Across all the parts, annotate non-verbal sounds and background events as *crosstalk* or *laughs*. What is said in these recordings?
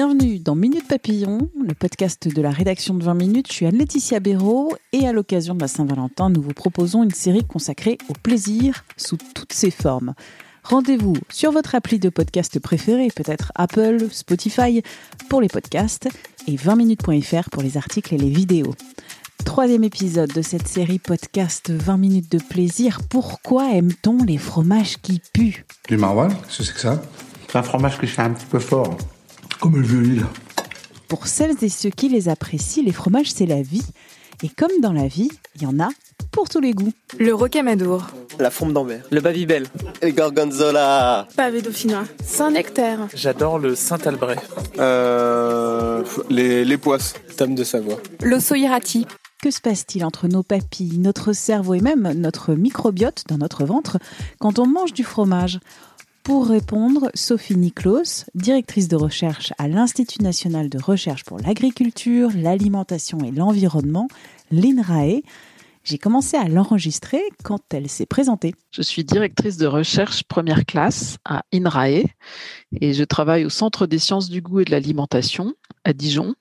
Bienvenue dans Minute Papillon, le podcast de la rédaction de 20 minutes. Je suis Anne-Laetitia Béraud et à l'occasion de la Saint-Valentin, nous vous proposons une série consacrée au plaisir sous toutes ses formes. Rendez-vous sur votre appli de podcast préféré, peut-être Apple, Spotify pour les podcasts et 20minutes.fr pour les articles et les vidéos. Troisième épisode de cette série podcast 20 minutes de plaisir. Pourquoi aime-t-on les fromages qui puent? Du maroilles, qu'est-ce que c'est que ça? C'est un fromage que je fais un petit peu fort. Comme le vieux Lille. Pour celles et ceux qui les apprécient, les fromages c'est la vie. Et comme dans la vie, il y en a pour tous les goûts. Le rocamadour, La fourme d'Ambert. Le Babybel. Et Gorgonzola. pavé dauphinois, Saint-Nectaire, J'adore le Saint-Albret. Euh, les, les poisses. Tome de Savoie. l'osso irati, Que se passe-t-il entre nos papilles, notre cerveau et même notre microbiote dans notre ventre quand on mange du fromage? Pour répondre, Sophie Niklos, directrice de recherche à l'Institut national de recherche pour l'agriculture, l'alimentation et l'environnement, l'INRAE. J'ai commencé à l'enregistrer quand elle s'est présentée. Je suis directrice de recherche première classe à INRAE et je travaille au Centre des sciences du goût et de l'alimentation à Dijon.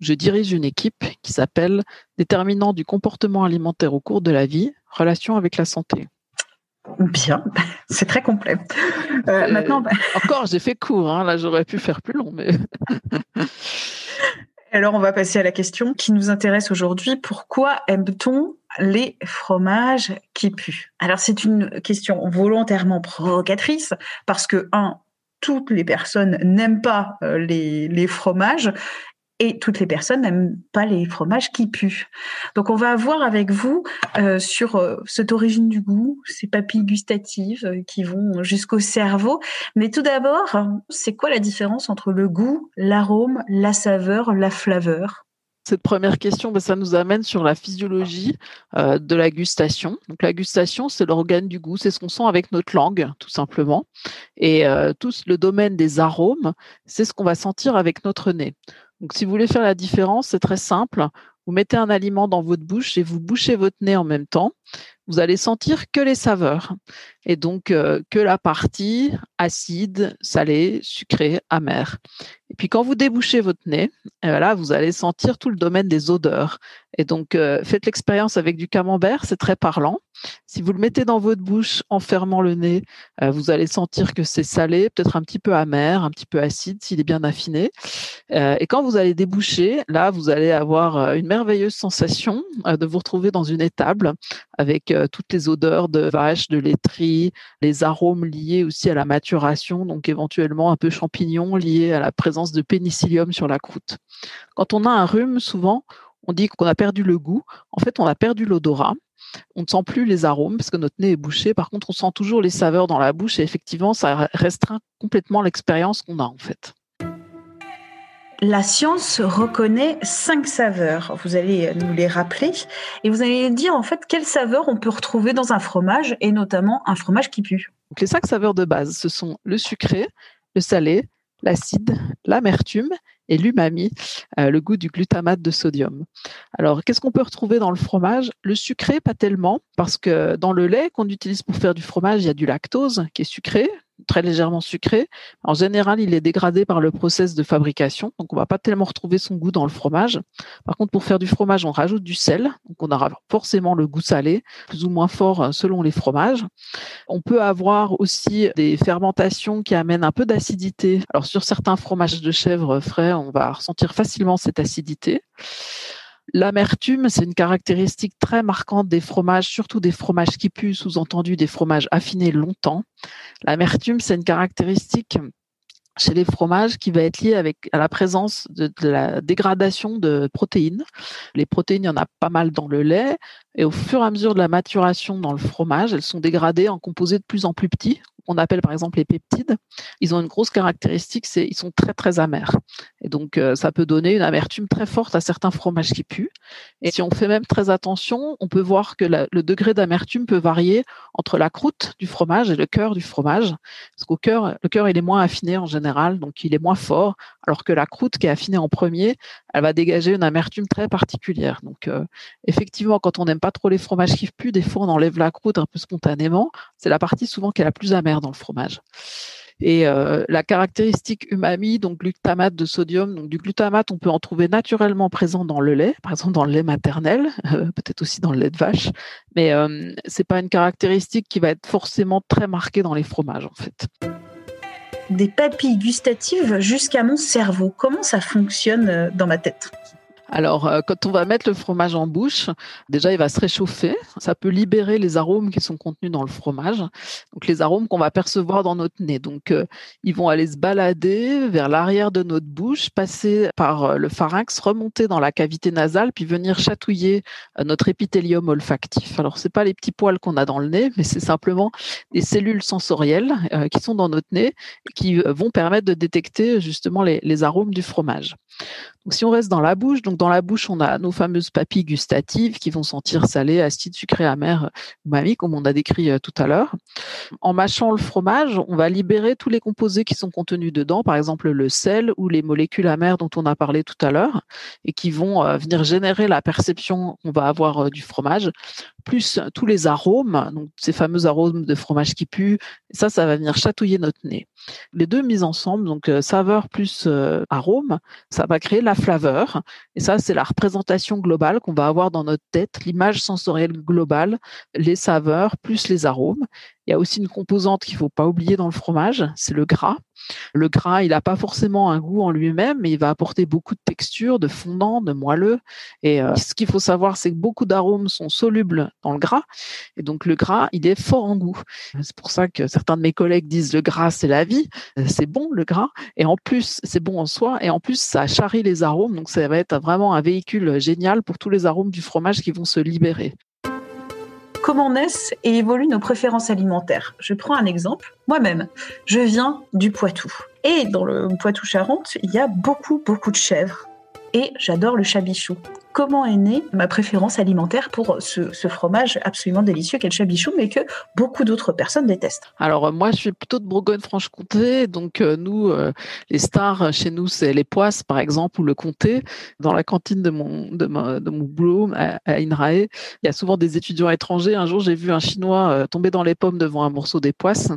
Je dirige une équipe qui s'appelle Déterminant du comportement alimentaire au cours de la vie, relation avec la santé. Bien, *laughs* c'est très complet. Euh, Euh, maintenant, bah, *laughs* Encore, j'ai fait court, hein, là j'aurais pu faire plus long, mais *laughs* alors on va passer à la question qui nous intéresse aujourd'hui. Pourquoi aime-t-on les fromages qui puent? Alors c'est une question volontairement provocatrice parce que un, toutes les personnes n'aiment pas euh, les, les fromages et toutes les personnes n'aiment pas les fromages qui puent. Donc on va voir avec vous euh, sur euh, cette origine du goût, ces papilles gustatives euh, qui vont jusqu'au cerveau. Mais tout d'abord, c'est quoi la différence entre le goût, l'arôme, la saveur, la flaveur? Cette première question, ben, ça nous amène sur la physiologie de la gustation. Donc la gustation, c'est l'organe du goût, c'est ce qu'on sent avec notre langue, tout simplement. Et tout le domaine des arômes, c'est ce qu'on va sentir avec notre nez. Donc si vous voulez faire la différence, c'est très simple. Vous mettez un aliment dans votre bouche et vous bouchez votre nez en même temps. Vous allez sentir que les saveurs et donc euh, que la partie acide, salée, sucrée, amère. Et puis quand vous débouchez votre nez, et là vous allez sentir tout le domaine des odeurs. Et donc euh, faites l'expérience avec du camembert, c'est très parlant. Si vous le mettez dans votre bouche en fermant le nez, euh, vous allez sentir que c'est salé, peut-être un petit peu amer, un petit peu acide s'il est bien affiné. Et quand vous allez déboucher, là vous allez avoir une merveilleuse sensation de vous retrouver dans une étable avec toutes les odeurs de vache, de laiterie, les arômes liés aussi à la maturation, donc éventuellement un peu champignons liés à la présence de pénicillium sur la croûte. Quand on a un rhume, souvent, on dit qu'on a perdu le goût. En fait, on a perdu l'odorat. On ne sent plus les arômes parce que notre nez est bouché. Par contre, on sent toujours les saveurs dans la bouche et effectivement, ça restreint complètement l'expérience qu'on a en fait. La science reconnaît cinq saveurs. Vous allez nous les rappeler et vous allez dire en fait quelles saveurs on peut retrouver dans un fromage et notamment un fromage qui pue. Les cinq saveurs de base, ce sont le sucré, le salé, l'acide, l'amertume et l'umami, euh, le goût du glutamate de sodium. Alors, qu'est-ce qu'on peut retrouver dans le fromage? Le sucré, pas tellement, parce que dans le lait qu'on utilise pour faire du fromage, il y a du lactose qui est sucré, très légèrement sucré. En général, il est dégradé par le process de fabrication, donc on va pas tellement retrouver son goût dans le fromage. Par contre, pour faire du fromage, on rajoute du sel, donc on aura forcément le goût salé, plus ou moins fort euh, selon les fromages. On peut avoir aussi des fermentations qui amènent un peu d'acidité. Alors sur certains fromages de chèvre frais, on va ressentir facilement cette acidité. L'amertume, c'est une caractéristique très marquante des fromages, surtout des fromages qui puent, sous-entendu des fromages affinés longtemps. L'amertume, c'est une caractéristique chez les fromages qui va être liée avec à la présence de, de, la dégradation de protéines. Les protéines, il y en a pas mal dans le lait Et au fur et à mesure de la maturation dans le fromage, elles sont dégradées en composés de plus en plus petits, qu'on appelle par exemple les peptides. Ils ont une grosse caractéristique, c'est ils sont très très amers. Et donc euh, ça peut donner une amertume très forte à certains fromages qui puent. Et si on fait même très attention, on peut voir que le degré d'amertume peut varier entre la croûte du fromage et le cœur du fromage. Parce qu'au cœur, le cœur il est moins affiné en général, donc il est moins fort, alors que la croûte qui est affinée en premier, elle va dégager une amertume très particulière. Donc euh, effectivement, quand on n'aime pas trop les fromages qui puent, des fois on enlève la croûte un peu spontanément. C'est la partie souvent qui est la plus amère dans le fromage. Et euh, la caractéristique umami, donc glutamate de sodium, donc du glutamate, on peut en trouver naturellement présent dans le lait, par exemple dans le lait maternel, *laughs* peut-être aussi dans le lait de vache, mais euh, c'est pas une caractéristique qui va être forcément très marquée dans les fromages en fait. Des papilles gustatives jusqu'à mon cerveau. Comment ça fonctionne dans ma tête? Alors, euh, quand on va mettre le fromage en bouche, déjà, il va se réchauffer. Ça peut libérer les arômes qui sont contenus dans le fromage. Donc, les arômes qu'on va percevoir dans notre nez. Donc, euh, ils vont aller se balader vers l'arrière de notre bouche, passer par euh, le pharynx, remonter dans la cavité nasale, puis venir chatouiller notre épithélium olfactif. Alors, c'est pas les petits poils qu'on a dans le nez, mais c'est simplement des cellules sensorielles qui sont dans notre nez et qui vont permettre de détecter justement les arômes du fromage. Donc, si on reste dans la bouche, donc dans la bouche, on a nos fameuses papilles gustatives qui vont sentir salé, acide, sucré, amer, umami, comme on a décrit euh, tout à l'heure. En mâchant le fromage, on va libérer tous les composés qui sont contenus dedans, par exemple le sel ou les molécules amères dont on a parlé tout à l'heure, et qui vont euh, venir générer la perception qu'on va avoir euh, du fromage, plus tous les arômes, donc ces fameux arômes de fromage qui puent. Ça, ça va venir chatouiller notre nez. Les deux mises ensemble, donc saveur plus arôme, ça va créer la flaveur. Et ça, c'est la représentation globale qu'on va avoir dans notre tête, l'image sensorielle globale, les saveurs plus les arômes. Il y a aussi une composante qu'il faut pas oublier dans le fromage, c'est le gras. Le gras, il n'a pas forcément un goût en lui-même, mais il va apporter beaucoup de texture, de fondant, de moelleux. Et euh, ce qu'il faut savoir, c'est que beaucoup d'arômes sont solubles dans le gras. Et donc le gras, il est fort en goût. C'est pour ça que certains de mes collègues disent le gras, c'est la vie. Euh, c'est bon le gras. Et en plus, c'est bon en soi. Et en plus, ça charrie les arômes. Donc ça va être vraiment un véhicule génial pour tous les arômes du fromage qui vont se libérer comment naissent et évoluent nos préférences alimentaires. Je prends un exemple. Moi-même, je viens du Poitou. Et dans le Poitou-Charentes, il y a beaucoup, beaucoup de chèvres. Et j'adore le chabichou comment est née ma préférence alimentaire pour ce, fromage absolument délicieux qu'est le chabichou, mais que beaucoup d'autres personnes détestent. Alors euh, moi, je suis plutôt de Bourgogne-Franche-Comté, donc euh, nous, euh, les stars chez nous, c'est les poisses, par exemple, ou le comté. Dans la cantine de mon de, mon boulot à, INRAE, il y a souvent des étudiants étrangers. Un jour, j'ai vu un Chinois tomber dans les pommes devant un morceau des poisses,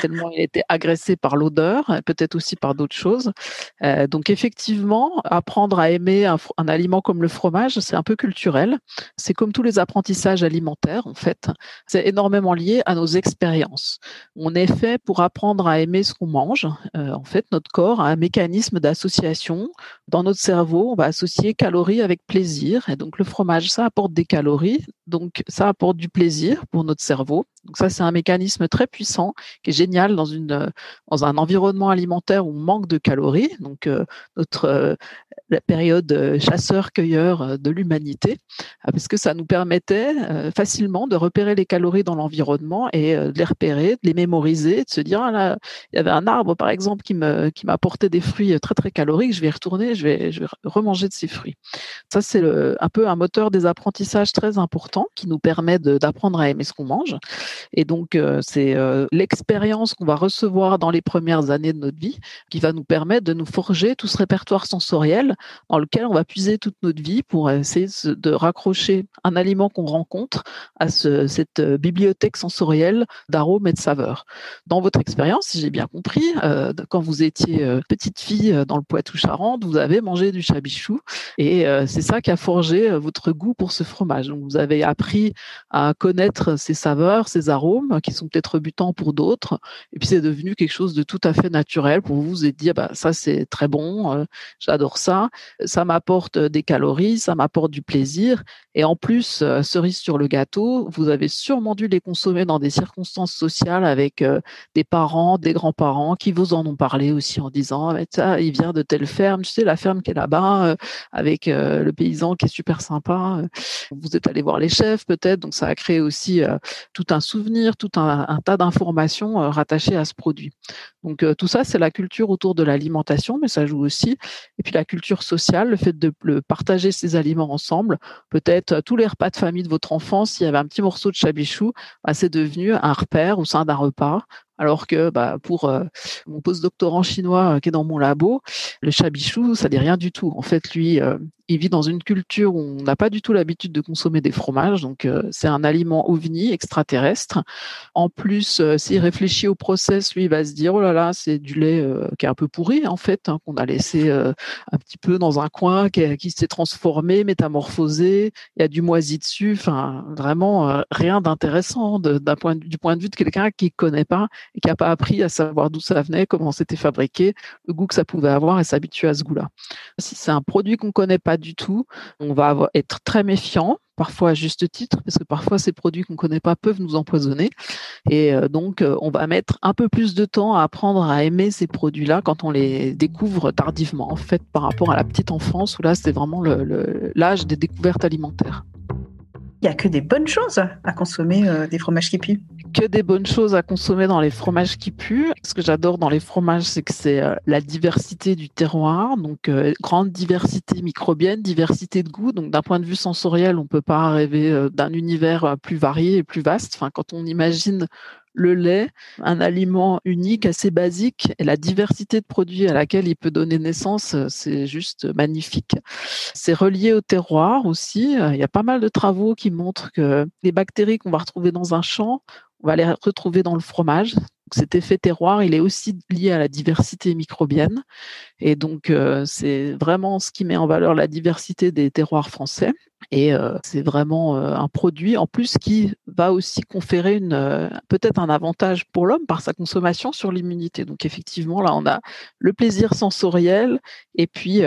tellement il était agressé par l'odeur, peut-être aussi par d'autres choses. donc effectivement, apprendre à aimer un aliment comme le fromage c'est un peu culturel. C'est comme tous les apprentissages alimentaires, en fait. C'est énormément lié à nos expériences. On est fait pour apprendre à aimer ce qu'on mange. Euh, en fait, notre corps a un mécanisme d'association. Dans notre cerveau, on va associer calories avec plaisir. Et donc, le fromage, ça apporte des calories. Donc, ça apporte du plaisir pour notre cerveau. Donc, ça, c'est un mécanisme très puissant qui est génial dans dans un environnement alimentaire où on manque de calories. Donc, euh, notre euh, période chasseur-cueilleur de l'humanité, euh, parce que ça nous permettait euh, facilement de repérer les calories dans l'environnement et euh, de les repérer, de les mémoriser, de se dire ah là, il y avait un arbre par exemple qui me qui m'apportait des fruits très très caloriques, je vais y retourner, je vais je vais remanger de ces fruits. Ça c'est un peu un moteur des apprentissages très important qui nous permet d'apprendre à aimer ce qu'on mange. Et donc c'est l'expérience qu'on va recevoir dans les premières années de notre vie qui va nous permettre de nous forger tout ce répertoire sensoriel dans lequel on va puiser toute notre vie pour essayer de raccrocher un aliment qu'on rencontre à cette euh, bibliothèque sensorielle d'arômes et de saveurs. Dans votre expérience, si j'ai bien compris, euh, quand vous étiez euh, petite fille dans le Poitou-Charentes, vous avez mangé du chabichou et c'est ça qui a forgé votre goût pour ce fromage. Donc vous avez appris à connaître ses saveurs, ses arômes qui sont peut-être rebutants pour d'autres. Et puis c'est devenu quelque chose de tout à fait naturel pour vous. Êtes dit, ah bah, ça c'est très bon, euh, j'adore ça. Ça m'apporte des calories, ça m'apporte du plaisir. Et en plus, euh, cerise sur le gâteau, vous avez sûrement dû les consommer dans des circonstances sociales avec euh, des parents, des grands-parents qui vous en ont parlé aussi en disant, ah, ça, il vient de telle ferme, tu sais, la ferme qui est là-bas, avec le paysan qui est super sympa. Vous êtes allé voir les chefs peut-être, donc ça a créé aussi tout un tout un, tas d'informations euh, rattachées à ce produit. Donc euh, tout ça, c'est la culture autour de l'alimentation, mais ça joue aussi. Et puis la culture sociale, le fait de partager ces aliments ensemble. Peut-être euh, tous les repas de famille de votre enfance, s'il y avait un petit morceau de chabichou, bah, c'est devenu un repère au sein d'un repas. Alors que bah, pour euh, mon postdoctorant chinois qui est dans mon labo, le chabichou, ça dit rien du tout. En fait, lui, il vit dans une culture où on n'a pas du tout l'habitude de consommer des fromages. Donc, c'est un aliment ovni, extraterrestre. En plus, s'il réfléchit au process, lui, il va se dire, oh là là, c'est du lait qui est un peu pourri, en fait, hein, qu'on a laissé un petit peu dans un coin, qui, s'est transformé, métamorphosé. Il y a du moisi dessus. Enfin, vraiment, rien d'intéressant du point de vue de quelqu'un qui connaît pas et qui n'a pas appris à savoir d'où ça venait, comment c'était fabriqué, le goût que ça pouvait avoir et s'habituer à ce goût-là. Si c'est un produit qu'on ne connaît pas du tout, on va être très méfiant parfois à juste titre, parce que parfois ces produits qu'on ne connaît pas peuvent nous empoisonner. Et euh, donc, euh, on va mettre un peu plus de temps à apprendre à aimer ces produits-là quand on les découvre tardivement, en fait, par rapport à la petite enfance, où là, c'est vraiment l'âge des découvertes alimentaires. Il n'y a que des bonnes choses à consommer euh, des fromages qui puent que des bonnes choses à consommer dans les fromages qui puent. Ce que j'adore dans les fromages, c'est que c'est euh, la diversité du terroir, donc euh, grande diversité microbienne, diversité de goût. Donc d'un point de vue sensoriel, on peut pas rêver euh, d'un univers plus varié et plus vaste. Enfin, quand on imagine le lait, un aliment unique, assez basique, et la diversité de produits à laquelle il peut donner naissance, c'est juste magnifique. C'est relié au terroir aussi. Il y a pas mal de travaux qui montrent que les bactéries qu'on va retrouver dans un champ, on va les retrouver dans le fromage. Cet effet terroir, il est aussi lié à la diversité microbienne. Et donc, euh, c'est vraiment ce qui met en valeur la diversité des terroirs français. Et euh, c'est vraiment euh, un produit, en plus, qui va aussi conférer peut-être un avantage pour l'homme par sa consommation sur l'immunité. Donc, effectivement, là, on a le plaisir sensoriel et puis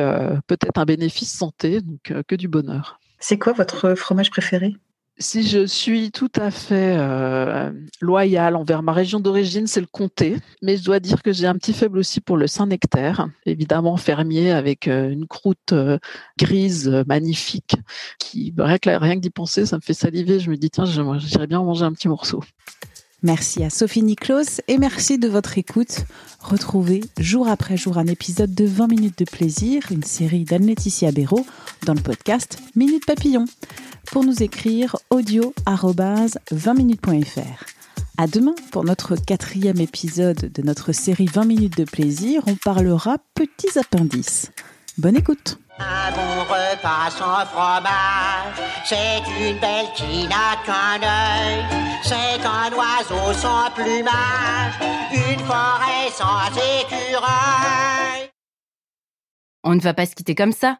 peut-être un bénéfice santé, donc que du bonheur. C'est quoi votre fromage préféré? Si je suis tout à fait euh, loyale envers ma région d'origine, c'est le comté. Mais je dois dire que j'ai un petit faible aussi pour le Saint-Nectaire, évidemment fermier avec euh, une croûte euh, grise magnifique. Qui, rien que, rien que d'y penser, ça me fait saliver. Je me dis, tiens, j'irais bien manger un petit morceau. Merci à Sophie Niklos et merci de votre écoute. Retrouvez jour après jour un épisode de 20 minutes de plaisir, une série d'Anne-Laetitia Béraud dans le podcast Minute Papillon. Pour nous écrire audio 20minutes.fr. À demain pour notre quatrième épisode de notre série 20 minutes de plaisir. On parlera petits appendices. Bonne écoute. Un bon repas sans fromage, c'est une belle qui n'a qu'un œil. C'est un oiseau sans plumage, une forêt sans écureuil. On ne va pas se quitter comme ça.